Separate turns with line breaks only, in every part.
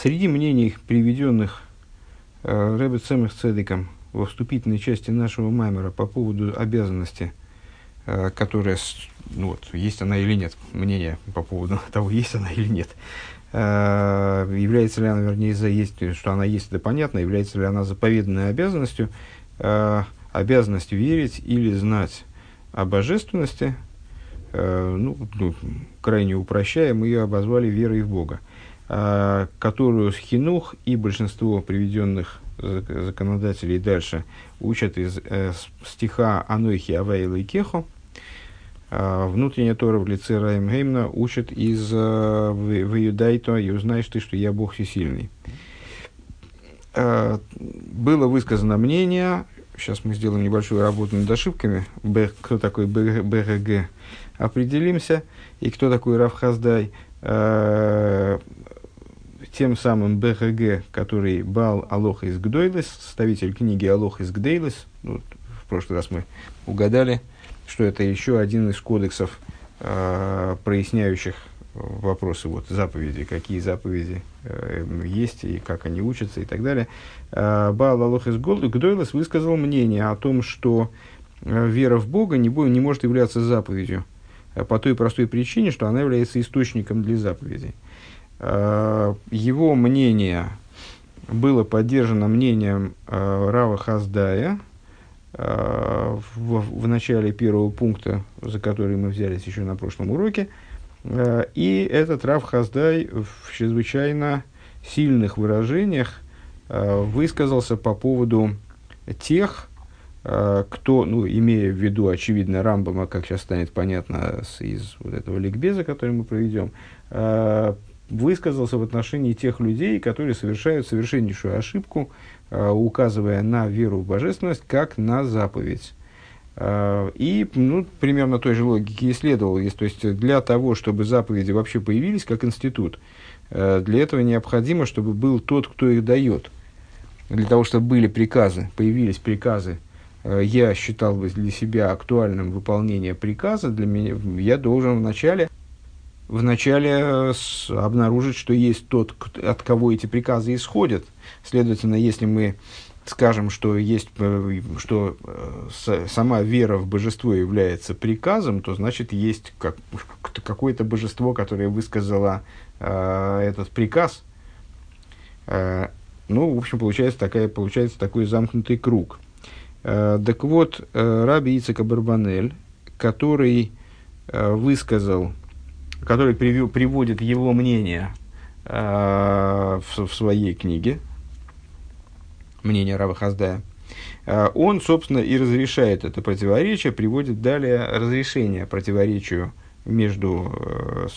Среди мнений, приведенных э, Рэбе Цемах Цедиком во вступительной части нашего маймера по поводу обязанности, э, которая, ну вот, есть она или нет, мнение по поводу того, есть она или нет, э, является ли она, вернее, за есть, что она есть, это понятно, является ли она заповеданной обязанностью, э, обязанность верить или знать о божественности, э, ну, ну, крайне упрощая, мы ее обозвали верой в Бога. Которую Хинух и большинство приведенных законодателей дальше учат из э, стиха Анойхи Авейла и Кехо. А, внутренняя Тора в лице Раим Геймна учат из э, Ваюдайто и узнаешь ты, что я Бог всесильный. А, было высказано мнение, сейчас мы сделаем небольшую работу над ошибками, кто такой БГГ, определимся, и кто такой Равхаздай, тем самым БХГ, который Бал Алох из Гдойлес, составитель книги Алох из Гдейлес, ну, в прошлый раз мы угадали, что это еще один из кодексов, э, проясняющих вопросы вот, заповеди, какие заповеди э, есть и как они учатся и так далее. Э, Баал Алох из Гдойлес высказал мнение о том, что э, вера в Бога не, не может являться заповедью э, по той простой причине, что она является источником для заповедей. Э, его мнение было поддержано мнением э, Рава Хаздая э, в, в начале первого пункта, за который мы взялись еще на прошлом уроке. И этот Рав Хаздай в чрезвычайно сильных выражениях высказался по поводу тех, кто, ну, имея в виду, очевидно, Рамбама, как сейчас станет понятно из вот этого ликбеза, который мы проведем, высказался в отношении тех людей, которые совершают совершеннейшую ошибку, э, указывая на веру в божественность как на заповедь. Э, и ну, примерно той же логике и следовало. То есть для того, чтобы заповеди вообще появились как институт, э, для этого необходимо, чтобы был тот, кто их дает. Для того, чтобы были приказы, появились приказы, я считал бы для себя актуальным выполнение приказа, для меня, я должен вначале вначале э, обнаружить, что есть тот, от кого эти приказы исходят. Следовательно, если мы скажем, что, есть, э, что э, сама вера в божество является приказом, то значит есть как, какое-то божество, которое высказало э, этот приказ. Э, ну, в общем, получается, такая, получается такой замкнутый круг. Э, так вот, э, Раби Ицека Барбанель, который э, высказал который приводит его мнение э, в, в своей книге, мнение Рава Хаздая, э, он, собственно, и разрешает это противоречие, приводит далее разрешение противоречию между э,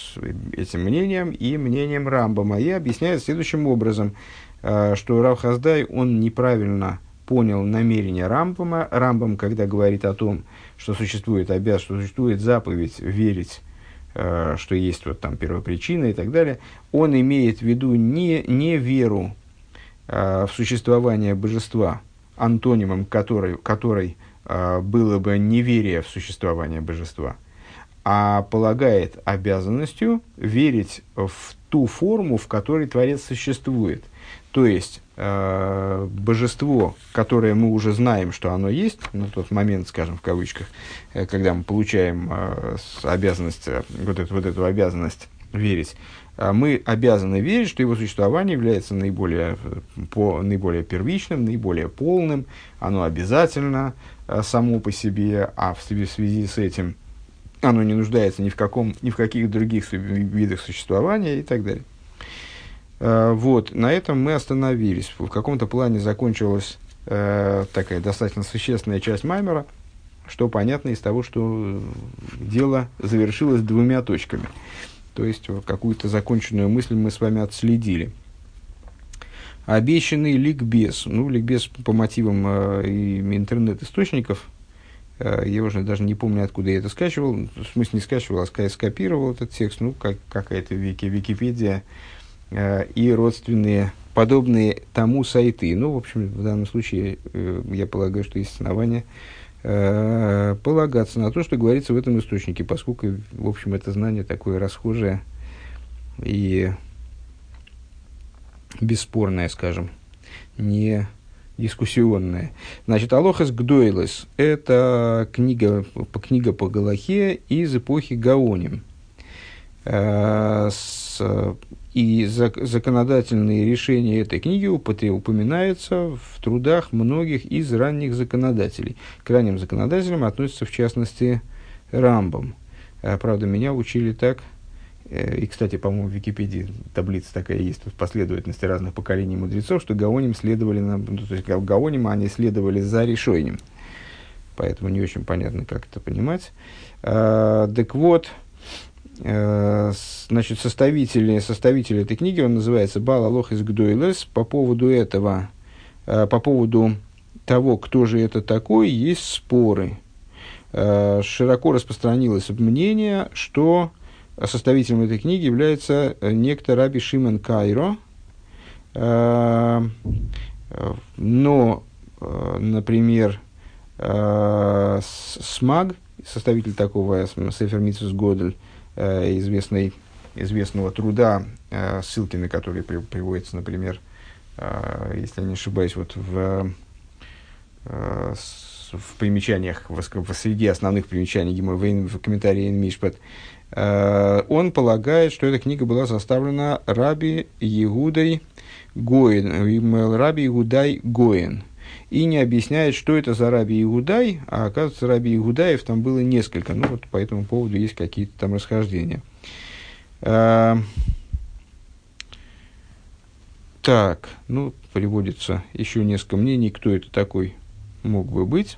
этим мнением и мнением Рамбама и объясняет следующим образом, э, что Рав Хаздай, он неправильно понял намерение Рамбама. Рамбам, когда говорит о том, что существует обязанность, что существует заповедь верить что есть вот там первопричина и так далее, он имеет в виду не, не веру э, в существование божества, антонимом которой, которой э, было бы неверие в существование божества, а полагает обязанностью верить в ту форму, в которой Творец существует. То есть, э, божество, которое мы уже знаем, что оно есть, на тот момент, скажем, в кавычках, э, когда мы получаем э, обязанность, э, вот, эту, вот эту обязанность верить, э, мы обязаны верить, что его существование является наиболее, э, по, наиболее первичным, наиболее полным, оно обязательно само по себе, а в связи, в связи с этим оно не нуждается ни в, каком, ни в каких других видах существования и так далее. Э, вот, на этом мы остановились. В каком-то плане закончилась э, такая достаточно существенная часть Маймера, что понятно из того, что дело завершилось двумя точками. То есть, какую-то законченную мысль мы с вами отследили. Обещанный ликбез. Ну, ликбез по мотивам э, интернет-источников. Э, я уже даже не помню, откуда я это скачивал. В смысле, не скачивал, а скопировал этот текст. Ну, как, какая-то вики, Википедия Э, и родственные, подобные тому сайты. Ну, в общем, в данном случае э, я полагаю, что есть основания э, полагаться на то, что говорится в этом источнике, поскольку, в общем, это знание такое расхожее и бесспорная, скажем, не дискуссионная. Значит, Алохас Гдойлес – это книга, книга по Галахе из эпохи Гаоним. Э, и законодательные решения этой книги упоминаются в трудах многих из ранних законодателей. К ранним законодателям относятся, в частности, Рамбом. Э, правда, меня учили так – Э, и, кстати, по-моему, в Википедии таблица такая есть в последовательности разных поколений мудрецов, что Гаоним следовали, ну, то есть Гаоним они следовали за решением. Поэтому не очень понятно, как это понимать. А, так вот, значит, составители, составители этой книги, он называется Бал Алох из Гдуэлес. По поводу этого, а, по поводу того, кто же это такой, есть споры. А, широко распространилось мнение, что составителем этой книги является э, некто Раби Шимон Кайро. Э, но, э, например, Смаг, составитель такого Сефер Митсус Годель, известный, известного труда, ссылки на который приводятся, например, если я не ошибаюсь, вот в, в примечаниях, в, среди основных примечаний в комментарии Мишпат, Э, он полагает, что эта книга была составлена Раби Егудой Гоин, Раби Егудай Гоин. И не объясняет, что это за Раби Игудай, а оказывается, Раби Игудаев там было несколько. Ну, вот по этому поводу есть какие-то там расхождения. А, так, ну, приводится еще несколько мнений, кто это такой мог бы быть.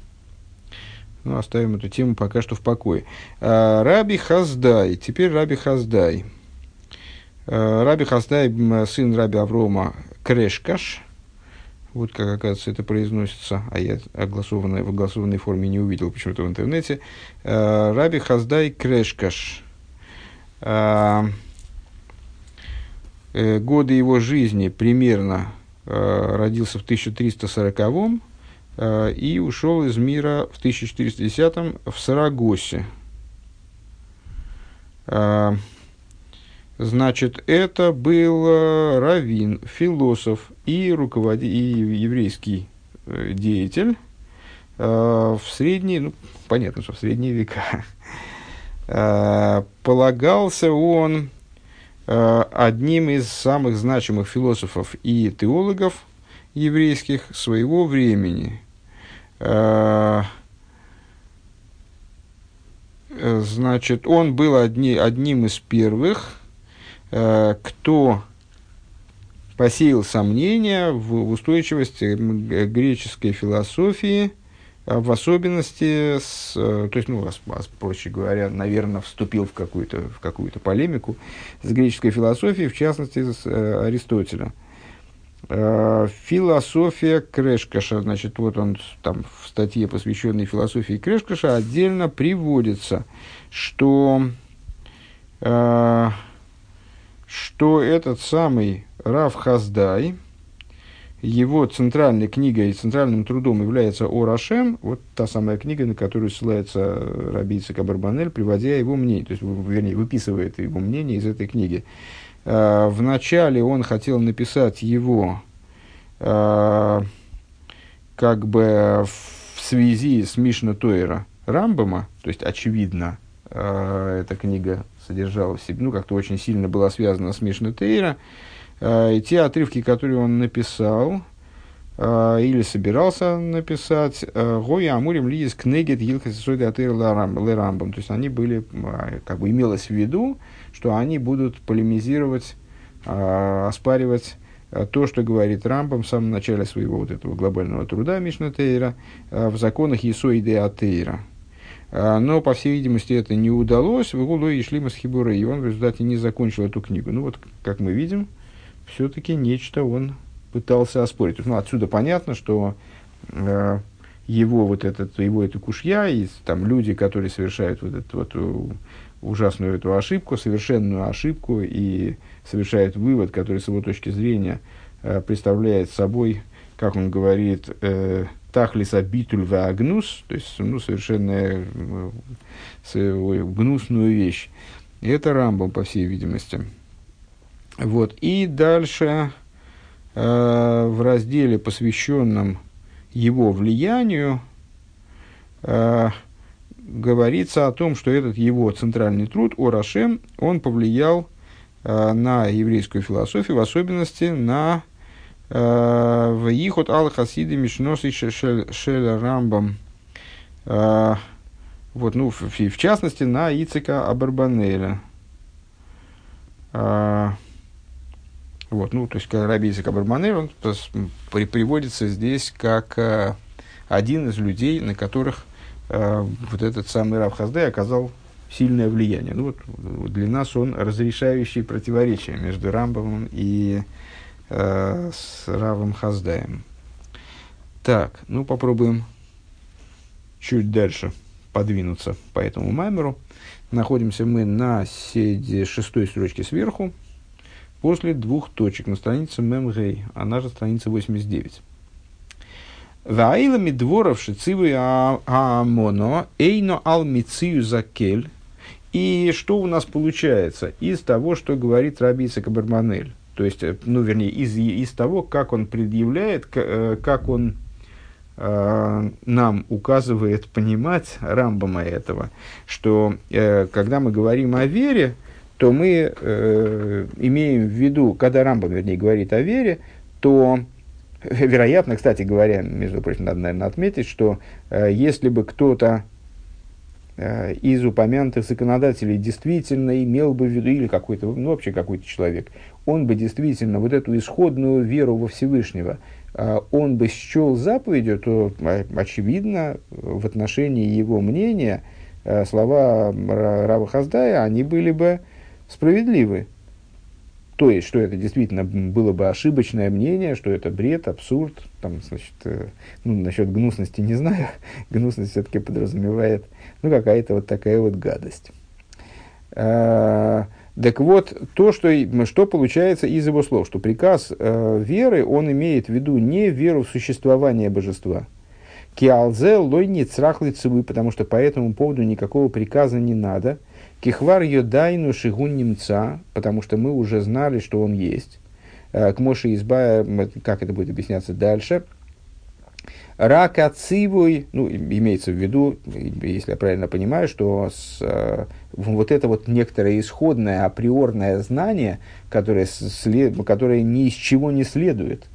Ну, оставим эту тему пока что в покое. А, Раби Хаздай. Теперь Раби Хаздай. А, Раби Хаздай, сын Раби Аврома Крешкаш. Вот как, оказывается, это произносится, а я огласованной, в огласованной форме не увидел почему-то в интернете. А, Раби Хаздай Крешкаш. Э, годы его жизни примерно родился в 1340 Э, и ушел из мира в 1410 в Сарагосе. Э, значит, это был э, раввин, философ и, руководитель, и еврейский деятель в средние, ну, понятно, что в средние века. Полагался он одним из самых значимых философов и теологов еврейских своего времени. Э, значит, он был одни, одним из первых, э, кто посеял сомнения в устойчивости греческой философии, а в особенности, с, э, то есть, ну, проще говоря, наверное, вступил в какую-то, в какую-то полемику с греческой философией, в частности, с. Э, философия Крешкаша, значит, вот он там в статье, посвященной философии Крешкаша, отдельно приводится, что, э, что этот самый Рав Хаздай, его центральной книгой, центральным трудом является Орашем, вот та самая книга, на которую ссылается Рабийца Кабарбанель, приводя его мнение, то есть, вернее, выписывает его мнение из этой книги. Э, вначале он хотел написать его э, как бы в связи с Мишна Тойра Рамбама, то есть, очевидно, э, эта книга содержала в себе, ну, как-то очень сильно была связана с Мишна Тейра, и те отрывки, которые он написал, или собирался написать, Гоя Амурим Лиис Кнегет Елхасисойда Атыр Лерамбам. То есть они были, как бы имелось в виду, что они будут полемизировать, оспаривать то, что говорит Рамбам в самом начале своего вот этого глобального труда Мишна Тейра в законах Исоиде Атейра. Э, но, по всей видимости, это не удалось. В и шли Масхибуры, и он в результате не закончил эту книгу. Ну вот, как мы видим, все-таки нечто он пытался оспорить. Ну, отсюда понятно, что э, его вот этот, его это кушья, и там люди, которые совершают вот эту вот ужасную эту ошибку, совершенную ошибку, и совершает вывод, который с его точки зрения э, представляет собой, как он говорит, э, тахлиса битуль агнус, то есть ну, совершенно э, гнусную вещь. И это Рамбом, по всей видимости. Вот. И дальше э, в разделе, посвященном его влиянию, э, говорится о том, что этот его центральный труд о Рашем, он повлиял э, на еврейскую философию, в особенности на в Ихот Ал Хасиды Мишносы Шель Рамбам. Э, вот, ну, в, в частности, на Ицика Абарбанеля. А, вот, ну, то есть, Раби Ицик Абарбанель, он при, приводится здесь как один из людей, на которых вот этот самый Рав Хаздай оказал сильное влияние. Ну, вот, для нас он разрешающий противоречия между Рамбовым и э, с Равом Хаздаем. Так, ну попробуем чуть дальше подвинуться по этому маймеру. Находимся мы на седе шестой строчке сверху, после двух точек на странице Мемгей, она же страница 89. Ваилами дворов шицивы амоно эйно алмицию закель. И что у нас получается из того, что говорит Рабиса Кабарманель? То есть, э, ну, вернее, из, из того, как он предъявляет, э, как он Э, нам указывает понимать Рамбама этого, что э, когда мы говорим о вере, то мы э, имеем в виду, когда Рамбам, вернее, говорит о вере, то, вероятно, кстати говоря, между прочим, надо, наверное, отметить, что э, если бы кто-то из упомянутых законодателей действительно имел бы в виду, или какой-то, ну, вообще какой-то человек, он бы действительно вот эту исходную веру во Всевышнего – а, он бы счел заповедью, то, очевидно, в отношении его мнения слова Рава Хаздая, они были бы справедливы. То есть, что это действительно было бы ошибочное мнение, что это бред, абсурд. Там, значит, э, ну, насчет гнусности не знаю. Гнусность все-таки подразумевает, ну, какая-то вот такая вот гадость. А, так вот, то, что, что получается из его слов, что приказ э, веры, он имеет в виду не веру в существование божества. Киалзе лой не црахлицевы, потому что по этому поводу никакого приказа не надо. Кихвар йодайну шигун немца, потому что мы уже знали, что он есть. Э, к Моше изба, как это будет объясняться дальше – Рак отцивуй, ну, имеется в виду, если я правильно понимаю, что с, э, вот это вот некоторое исходное априорное знание, которое, след, которое ни из чего не следует,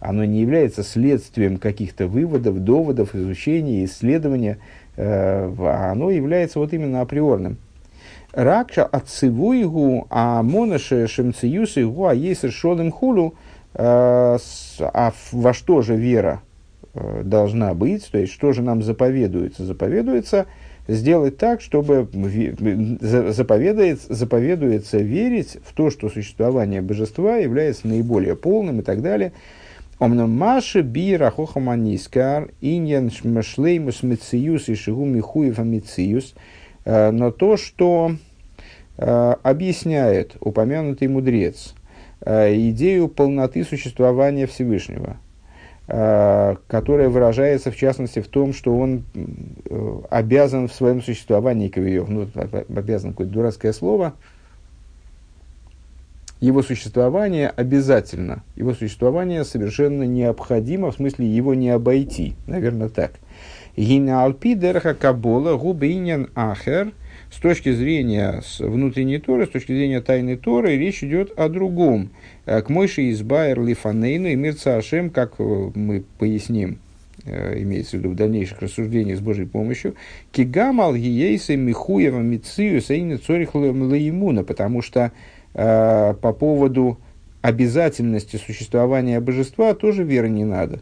оно не является следствием каких-то выводов, доводов, изучения, исследования, э, а оно является вот именно априорным. Ракша отцивуйгу, а моноше шемциюсы гу, а есть решенным хулу, э, а во что же вера? Э, должна быть, то есть что же нам заповедуется? Заповедуется сделать так, чтобы заповедуется, заповедуется верить в то, что существование божества является наиболее полным и так далее. Омном Маши би рахохаманискар иньян шмашлеймус мециюс и шигу михуев амициюс. Э, но то, что э, объясняет упомянутый мудрец идею полноты существования Всевышнего – Э, которая выражается в частности в том, что он э, обязан в своем существовании, ну, обязан какое-то дурацкое слово, его существование обязательно, его существование совершенно необходимо, в смысле его не обойти, наверное, так. Гина алпи дерха кабола губиньян ахер – с точки зрения внутренней Торы, с точки зрения тайной Торы, речь идет о другом. Э, к Мойши избайер лифанейну и мирца Ашем, как э, мы поясним, э, имеется в виду в дальнейших рассуждениях с Божьей помощью, кигамал гиейса михуева мицию сейны цорих лаимуна, потому что по поводу обязательности существования божества тоже веры не надо.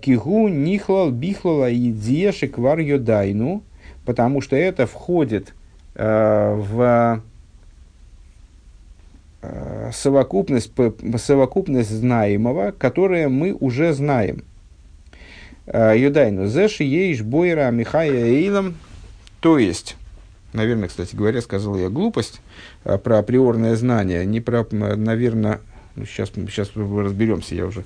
Кигу нихлал бихлала идея шеквар йодайну, потому что это входит э, в э, совокупность, совокупность знаемого, которое мы уже знаем. Э, Юдайну, зеши еиш бойра михая эйлам, то есть, наверное, кстати говоря, сказал я глупость э, про априорное знание, не про, наверное, ну, сейчас, сейчас разберемся, я уже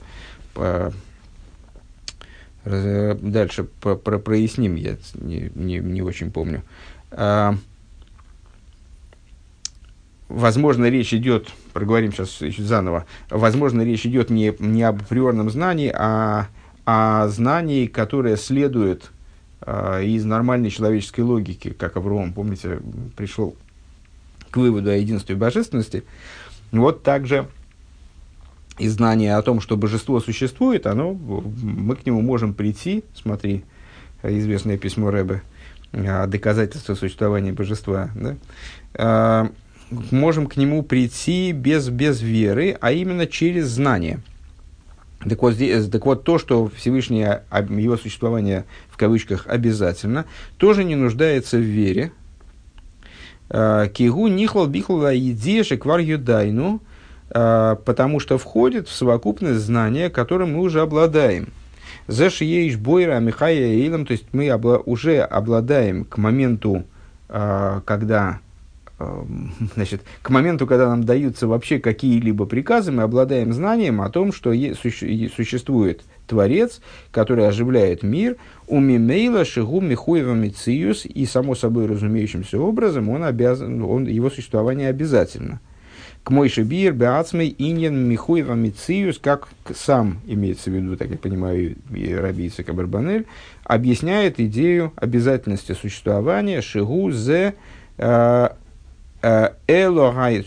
Дальше про, про, проясним, я не, не, не очень помню. А, возможно, речь идет, проговорим сейчас заново, возможно, речь идет не, не об априорном знании, а о знании, которое следует э, из нормальной человеческой логики, как Авраам, помните, пришел к выводу о единстве божественности. Вот также и знание о том, что божество существует, оно, мы к нему можем прийти, смотри, известное письмо Рэбе, доказательство существования божества, да? А, можем к нему прийти без, без веры, а именно через знание. Так вот, здесь, так вот, то, что Всевышнее, его существование в кавычках обязательно, тоже не нуждается в вере. А, Кигу нихлал бихлала идея квар юдайну, а, потому что входит в совокупность знания, которым мы уже обладаем. Зэш еиш бойра михая эйлам, то есть мы обла- уже обладаем к моменту, э, когда значит, к моменту, когда нам даются вообще какие-либо приказы, мы обладаем знанием о том, что е- суще- существует Творец, который оживляет мир, у Мимейла Шигу Михуева Мициус, и само собой разумеющимся образом он обязан, он, его существование обязательно – к Мойше Бир, Беацмей, Иньян, Михуева, Мициус, как сам, имеется в виду, так я понимаю, Раби Кабарбанель, объясняет идею обязательности существования Шигу, Зе, э, э, Эло,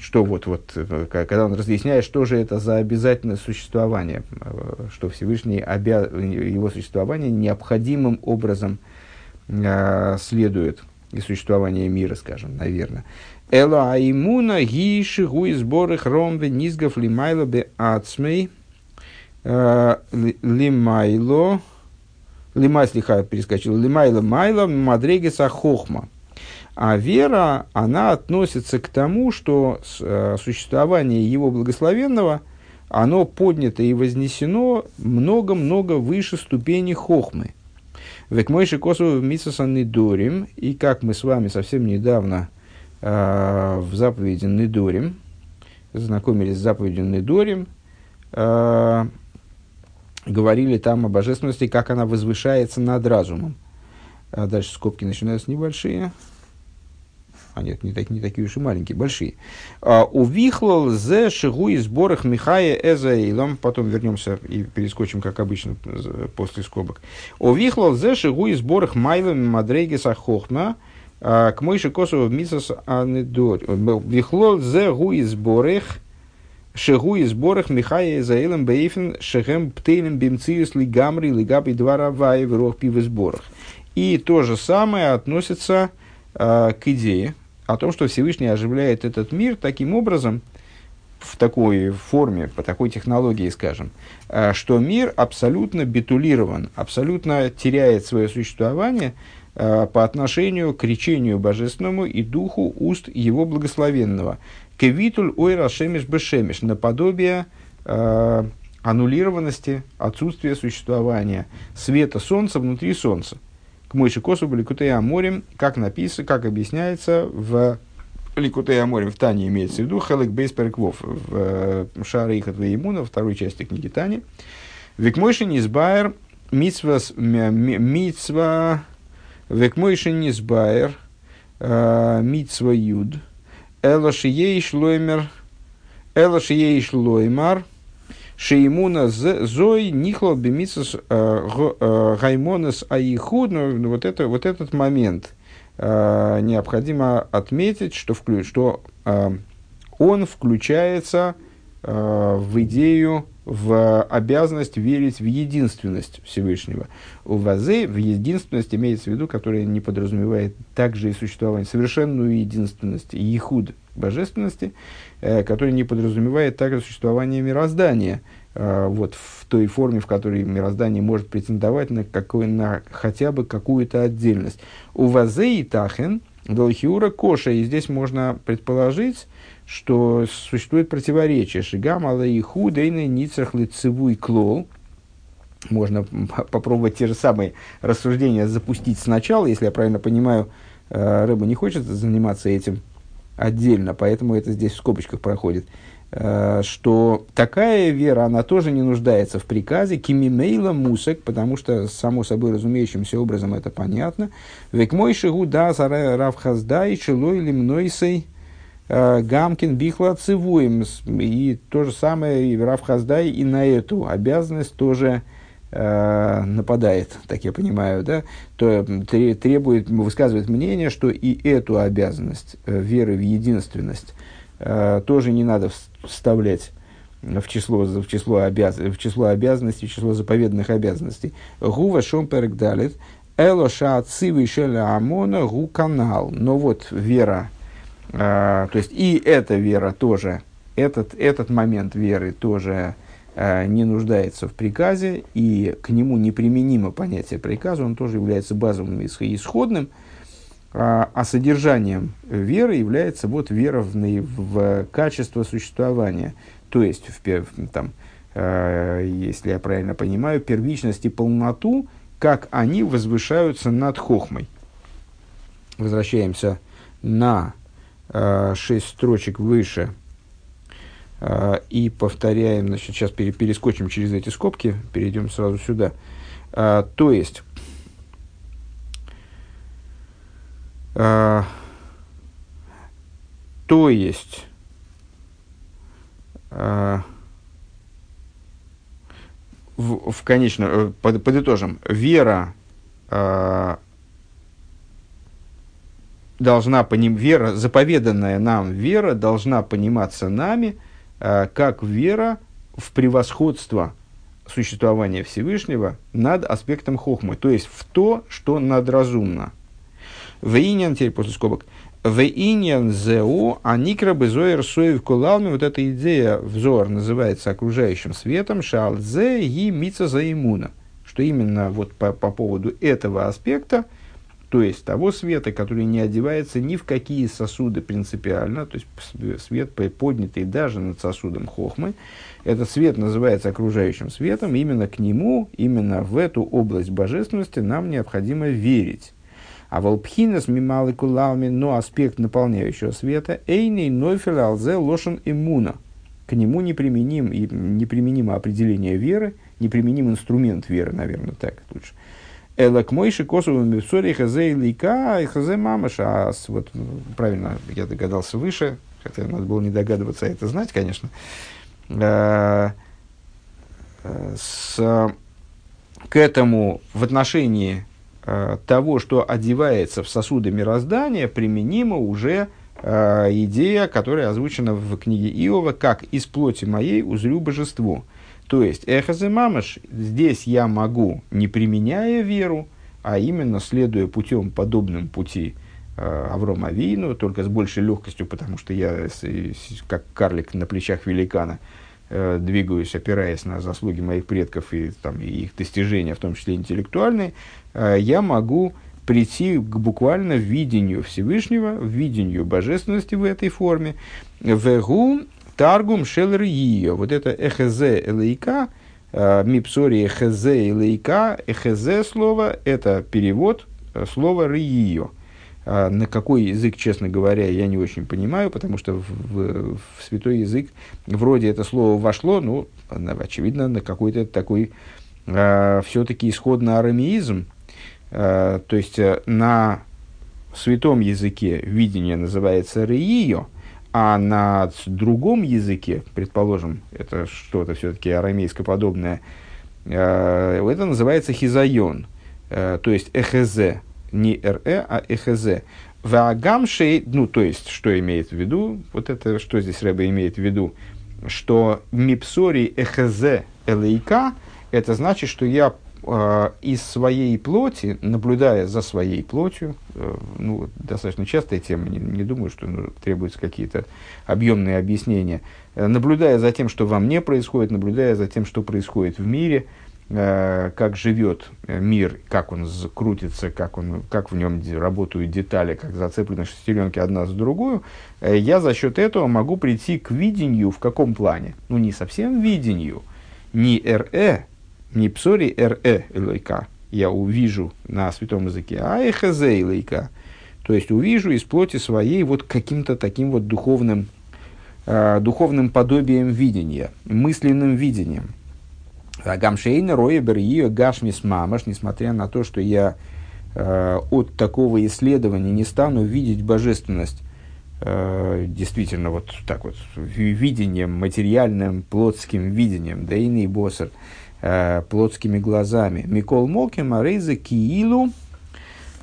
что вот, вот, когда он разъясняет, что же это за обязательность существования, э, что Всевышний обя... его существование необходимым образом следует из существования мира, скажем, наверное. Эла аймуна ги шигу сборы ромве низгов лимайло бе ацмей э, лимайло лимай слиха перескочил лимайло майло мадрегеса хохма. А вера, она относится к тому, что э, существование его благословенного, оно поднято и вознесено много-много выше ступени хохмы. Век мойши косу митсасан дорим, и как мы с вами совсем недавно в заповеди Недорим, знакомились с заповедью Недорим, э, говорили там о божественности, как она возвышается над разумом. А дальше скобки начинаются небольшие. А нет, не, так, не такие уж и маленькие, большие. А, Увихлал зе шигу и сборах Михая Эзаилом. Потом вернемся и перескочим, как обычно, после скобок. Увихлал зе шигу и сборах Майлами Мадрейгеса Хохма. А, к Мойше Косову Мисас Анедор. Вихлол зе гуи сборех, шегуи сборех Михая Заилем Бейфен шехем птейлем бимциус лигамри лигаби двара вай в рох пивы сборах. И то же самое относится э, к идее о том, что Всевышний оживляет этот мир таким образом, в такой форме, по такой технологии, скажем, э, что мир абсолютно битулирован, абсолютно теряет свое существование – по отношению к речению божественному и духу уст его благословенного. Кевитуль ой рашемиш бешемиш, наподобие э, аннулированности, отсутствия существования света солнца внутри солнца. К Мойши Косу Ликутея морем, как написано, как объясняется в Ликутея морем в Тане имеется в виду, Хелек Бейсперквов в э, Шара Ихат Веймуна, второй части книги Тани. Викмойши Низбайер Мицва Век мойши низбайер, э, митсва юд, элаши ейш лоймер, элаши ейш лоймар, шеймуна зой нихло бемитсас э, э, гаймонес аихуд. Ну, вот, это, вот этот момент необходимо отметить, что, вклю, что он включается в идею в обязанность верить в единственность Всевышнего. У вазы в единственность имеется в виду, которая не подразумевает также и существование, совершенную единственность, ехуд божественности, э, которая не подразумевает также существование мироздания, э, вот в той форме, в которой мироздание может претендовать на, какой, на хотя бы какую-то отдельность. У вазы и тахен, долхиура коша, и здесь можно предположить, что существует противоречие. Шигам алаиху дейны ницах лицевой клол. Можно попробовать те же самые рассуждения запустить сначала, если я правильно понимаю, э, рыба не хочет заниматься этим отдельно, поэтому это здесь в скобочках проходит, э, что такая вера, она тоже не нуждается в приказе кимимейла мусек, потому что, само собой разумеющимся образом это понятно. Век мой шигу да равхаздай шилой лимнойсей Гамкин Бихла Цивуем. И то же самое и Рав Хаздай и на эту обязанность тоже э, нападает, так я понимаю, да, то требует, высказывает мнение, что и эту обязанность э, веры в единственность э, тоже не надо вставлять в число, в число, обяз, в число обязанностей, в число заповедных обязанностей. Гува шомперек далит, элоша цивы шеля амона гу канал. Но вот вера, э, то есть и эта вера тоже, этот, этот момент веры тоже э, не нуждается в приказе, и к нему неприменимо понятие приказа, он тоже является базовым и исходным, а, а содержанием веры является вот вера в, в качество существования – то есть, в, там, если я правильно понимаю, первичность и полноту, как они возвышаются над хохмой. Возвращаемся на э, шесть строчек выше э, и повторяем, значит, сейчас пере, перескочим через эти скобки, перейдем сразу сюда. Э, то есть, то есть, в, в конечном, под, подытожим, вера должна поним, вера, заповеданная нам вера должна пониматься нами э, как вера в превосходство существования Всевышнего над аспектом хохмы, то есть в то, что надразумно. Вейнян, теперь после скобок, в иньян зеу, а никра безоер соев кулалми, вот эта идея взор называется окружающим светом, шалзе и мица заимуна. Что именно вот по, по поводу этого аспекта, то есть того света, который не одевается ни в какие сосуды принципиально, то есть свет поднятый даже над сосудом хохмы, этот свет называется окружающим светом, именно к нему, именно в эту область божественности нам необходимо верить. А волпхинас мималы кулалми, но аспект наполняющего света, эйней нофель алзе лошен иммуна. К нему неприменим, неприменимо определение веры, неприменим инструмент веры, наверное, так лучше. Элак мойши косовым бифсори хазе лика и хазе мамаша. А вот правильно я догадался выше, хотя надо было не догадываться, а это знать, конечно. Э, э, с, к этому в отношении Э, того, что одевается в сосуды мироздания, применима уже э, идея, которая озвучена в книге Иова, как «из плоти моей узрю божество». То есть, эхозе мамаш, здесь я могу, не применяя веру, а именно следуя путем, подобным пути э, Аврома Авину, только с большей легкостью, потому что я, как карлик на плечах великана, э, двигаюсь, опираясь на заслуги моих предков и, там, и их достижения, в том числе интеллектуальные, Э, я могу прийти к буквально видению Всевышнего, видению божественности в этой форме. Вегу таргум шелер ее. Вот это эхезе элейка, э, мипсори эхезе элейка, эхезе слово, это перевод э, слова риио. На какой язык, честно говоря, я не очень понимаю, потому что в, в, в святой язык вроде это слово вошло, ну, очевидно, на какой-то такой э, все-таки исходно арамеизм, Э, то есть э, на святом языке видение называется риио, а на другом языке, предположим, это что-то все-таки арамейско подобное, э, это называется хизайон, то есть эхезе, не ре, а эхезе. Ваагамшей, ну, то есть, что имеет в виду, вот это, что здесь Рэба имеет в виду, что мипсори эхезе элейка, это значит, что я э, из своей плоти, наблюдая за своей плотью, э, ну, достаточно частая тема, не, не думаю, что ну, требуются какие-то объемные объяснения, э, наблюдая за тем, что во мне происходит, наблюдая за тем, что происходит в мире, э, как живет э, мир, как он крутится, как, он, как в нем работают детали, как зацеплены шестеренки одна за другую, э, я за счет этого могу прийти к видению в каком плане? Ну, не совсем видению, не РЭ, не псори ре элейка, я увижу на святом языке, а эхезе элейка, то есть увижу из плоти своей вот каким-то таким вот духовным, э, духовным подобием видения, мысленным видением. Гамшейна роя берио гашмис мамаш, несмотря на то, что я э, от такого исследования не стану видеть божественность э, действительно вот так вот видением, материальным, плотским видением, да и боссер, э, плотскими глазами. Микол Моким, Арейза Киилу,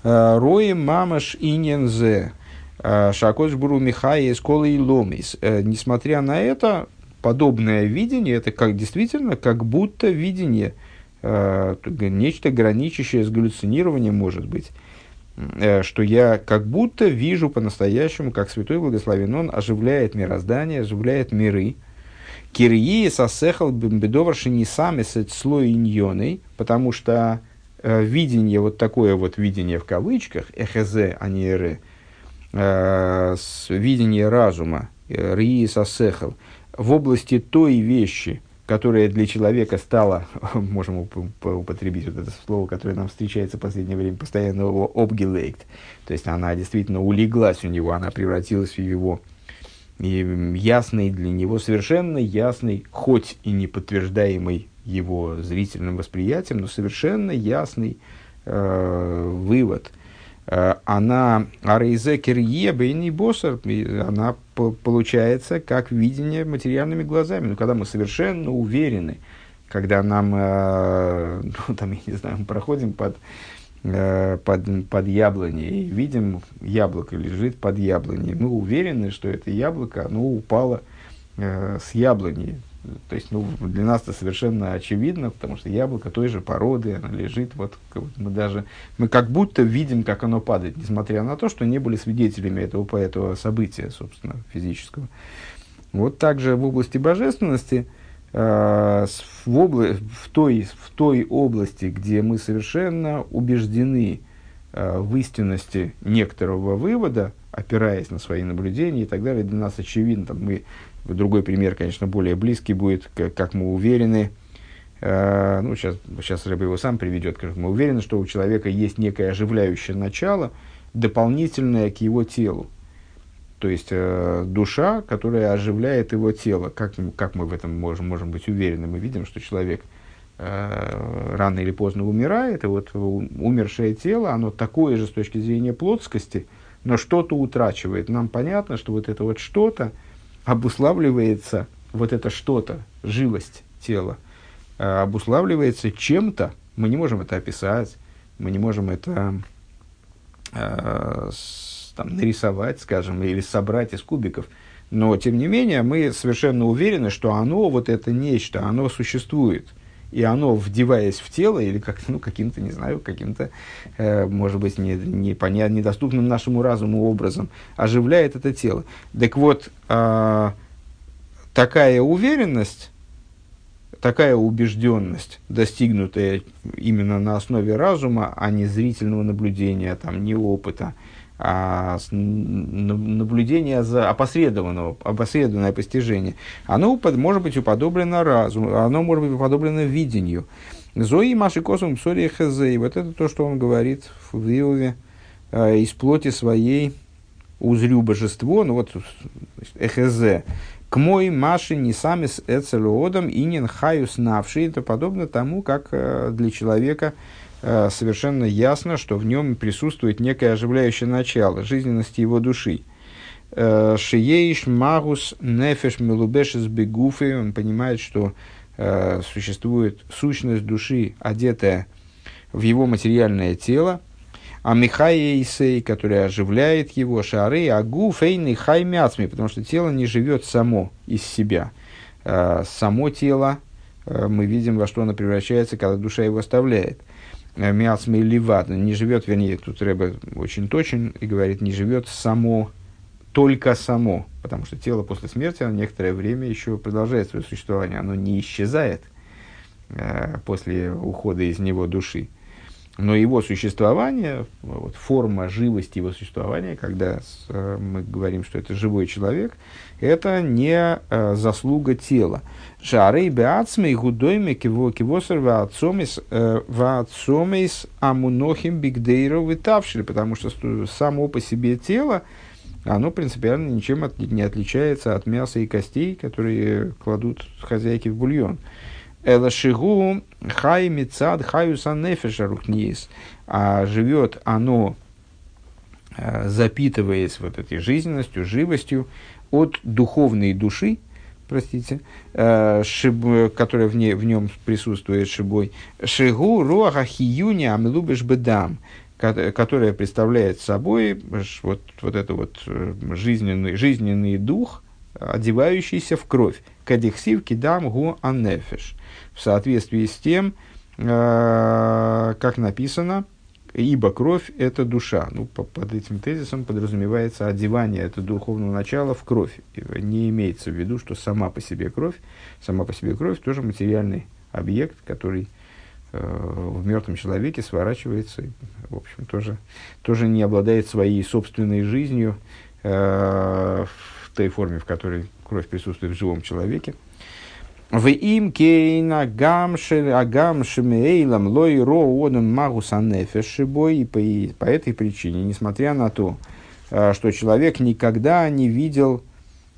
э, Роем Мамаш Инензе, э, Шакош Буру Михай Сколы и Ломис. Несмотря на это, подобное видение, это как действительно, как будто видение, нечто граничащее с галлюцинированием может быть. Э, что я как будто вижу по-настоящему, как Святой Благословен Он оживляет мироздание, оживляет миры. Кирии сосехал бедоварши не сами слой иньоной, потому что э, видение, вот такое вот видение в кавычках, эхезе, а не эре, э, видение разума, э, рии сосехал, в области той вещи, которая для человека стала, можем употребить вот это слово, которое нам встречается в последнее время, постоянно обгилейкт, то есть она действительно улеглась у него, она превратилась в его и ясный для него, совершенно ясный, хоть и не подтверждаемый его зрительным восприятием, но совершенно ясный э, вывод – Э, она арейзекер ебейный боссер, она получается как видение материальными глазами. Но когда мы совершенно уверены, когда нам, э, ну, там, я не знаю, мы проходим под, под, под яблоней видим, яблоко лежит под яблоней, мы уверены, что это яблоко, оно упало с яблони, то есть, ну, для нас это совершенно очевидно, потому что яблоко той же породы, оно лежит, вот, мы даже, мы как будто видим, как оно падает, несмотря на то, что не были свидетелями этого, этого события, собственно, физического. Вот также в области божественности, э, в, обла- в, той, в той области, где мы совершенно убеждены э, в истинности некоторого вывода, опираясь на свои наблюдения и так далее, для нас очевидно, там, мы Другой пример, конечно, более близкий будет, как, как мы уверены, э, ну, сейчас, сейчас Рэб его сам приведет, как мы уверены, что у человека есть некое оживляющее начало, дополнительное к его телу. То есть э, душа, которая оживляет его тело. Как, как мы в этом можем, можем быть уверены? Мы видим, что человек э, рано или поздно умирает, и вот умершее тело, оно такое же с точки зрения плотскости, но что-то утрачивает. Нам понятно, что вот это вот что-то, обуславливается вот это что-то, живость тела, э, обуславливается чем-то, мы не можем это описать, мы не можем это э, с, там, нарисовать, скажем, или собрать из кубиков, но тем не менее мы совершенно уверены, что оно, вот это нечто, оно существует. И оно, вдеваясь в тело, или как ну, каким-то, не знаю, каким-то, э, может быть, не, не понят, недоступным нашему разуму образом, оживляет это тело. Так вот, э, такая уверенность, такая убежденность, достигнутая именно на основе разума, а не зрительного наблюдения, там, не опыта, а наблюдение за опосредованного, опосредованное постижение, оно может быть уподоблено разуму, оно может быть уподоблено видению. Зои Маши Косум Псори И Вот это то, что он говорит в Иове э, из плоти своей узрю божество, ну вот Эхезе. К мой Маши не сами с Эцелуодом инин хаюс навши. Это подобно тому, как э, для человека совершенно ясно, что в нем присутствует некое оживляющее начало жизненности его души. Э, Шиеиш магус нефеш мелубешес бегуфы, он понимает, что э, существует сущность души, одетая в его материальное тело, а Михаисей, который оживляет его, шары, агу фейный хай мяцми, потому что тело не живет само из себя. Само тело, мы видим, во что оно превращается, когда душа его оставляет. Э, Миацмей Ливат, не живет, вернее, тут Рэбе очень точен и говорит, не живет само, только само, потому что тело после смерти, оно некоторое время еще продолжает свое существование, оно не исчезает э, после ухода из него души. Но его существование, вот, форма живости его существования, когда с, э, мы говорим, что это живой человек, это не э, заслуга тела. Шарей беацмей гудойме киво кивосер ваацомис э, ваацомис амунохим бигдейро вытавшили, потому что само по себе тело, оно принципиально ничем от, не отличается от мяса и костей, которые кладут хозяйки в бульон. Элашигу хай мицад хаюса нефеша рухниес. А живет оно э, запитываясь вот этой жизненностью, живостью от духовной души, простите, э, шиб, которая в, ней, в нем присутствует шибой, шигу руаха хиюни амилубиш бедам, которая представляет собой вот, вот это вот э, жизненный, жизненный дух, одевающийся в кровь. Кадихсив кидам гу аннефеш. В соответствии с тем, э, как написано, ибо кровь – это душа. Ну, по, под этим тезисом подразумевается одевание этого духовного начала в кровь. Не имеется в виду, что сама по себе кровь, сама по себе кровь тоже материальный объект, который э, в мертвом человеке сворачивается, в общем, тоже, тоже не обладает своей собственной жизнью э, той форме, в которой кровь присутствует в живом человеке. В им кейна гамшель агам шемейлам лой ро одам магуса нефешибой. И по, этой причине, несмотря на то, э, что человек никогда не видел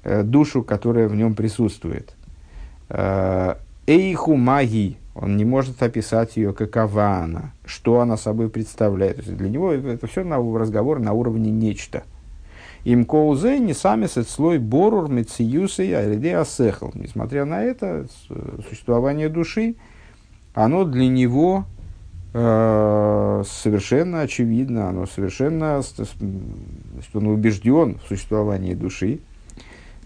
э, душу, которая в нем присутствует. Э, эйху маги, он не может описать ее, какова она, что она собой представляет. Для него это все на разговор на уровне нечто – им коузе не сами слой борур мециюсы алиде асехл. Несмотря на это, существование души, оно для него э, совершенно очевидно, оно совершенно, он убежден в существовании души,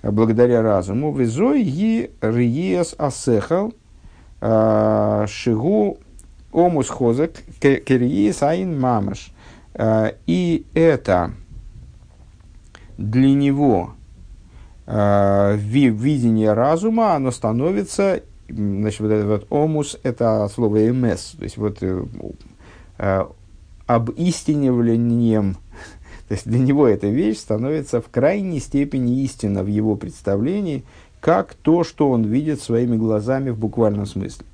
благодаря разуму. Везой и риес асехал э, шигу омус хозек кериес айн мамаш. Э, и это для него э, видение разума, оно становится, значит, вот этот вот омус, это слово эмс, то есть вот э, э, обистинивлением, то есть для него эта вещь становится в крайней степени истина в его представлении, как то, что он видит своими глазами в буквальном смысле.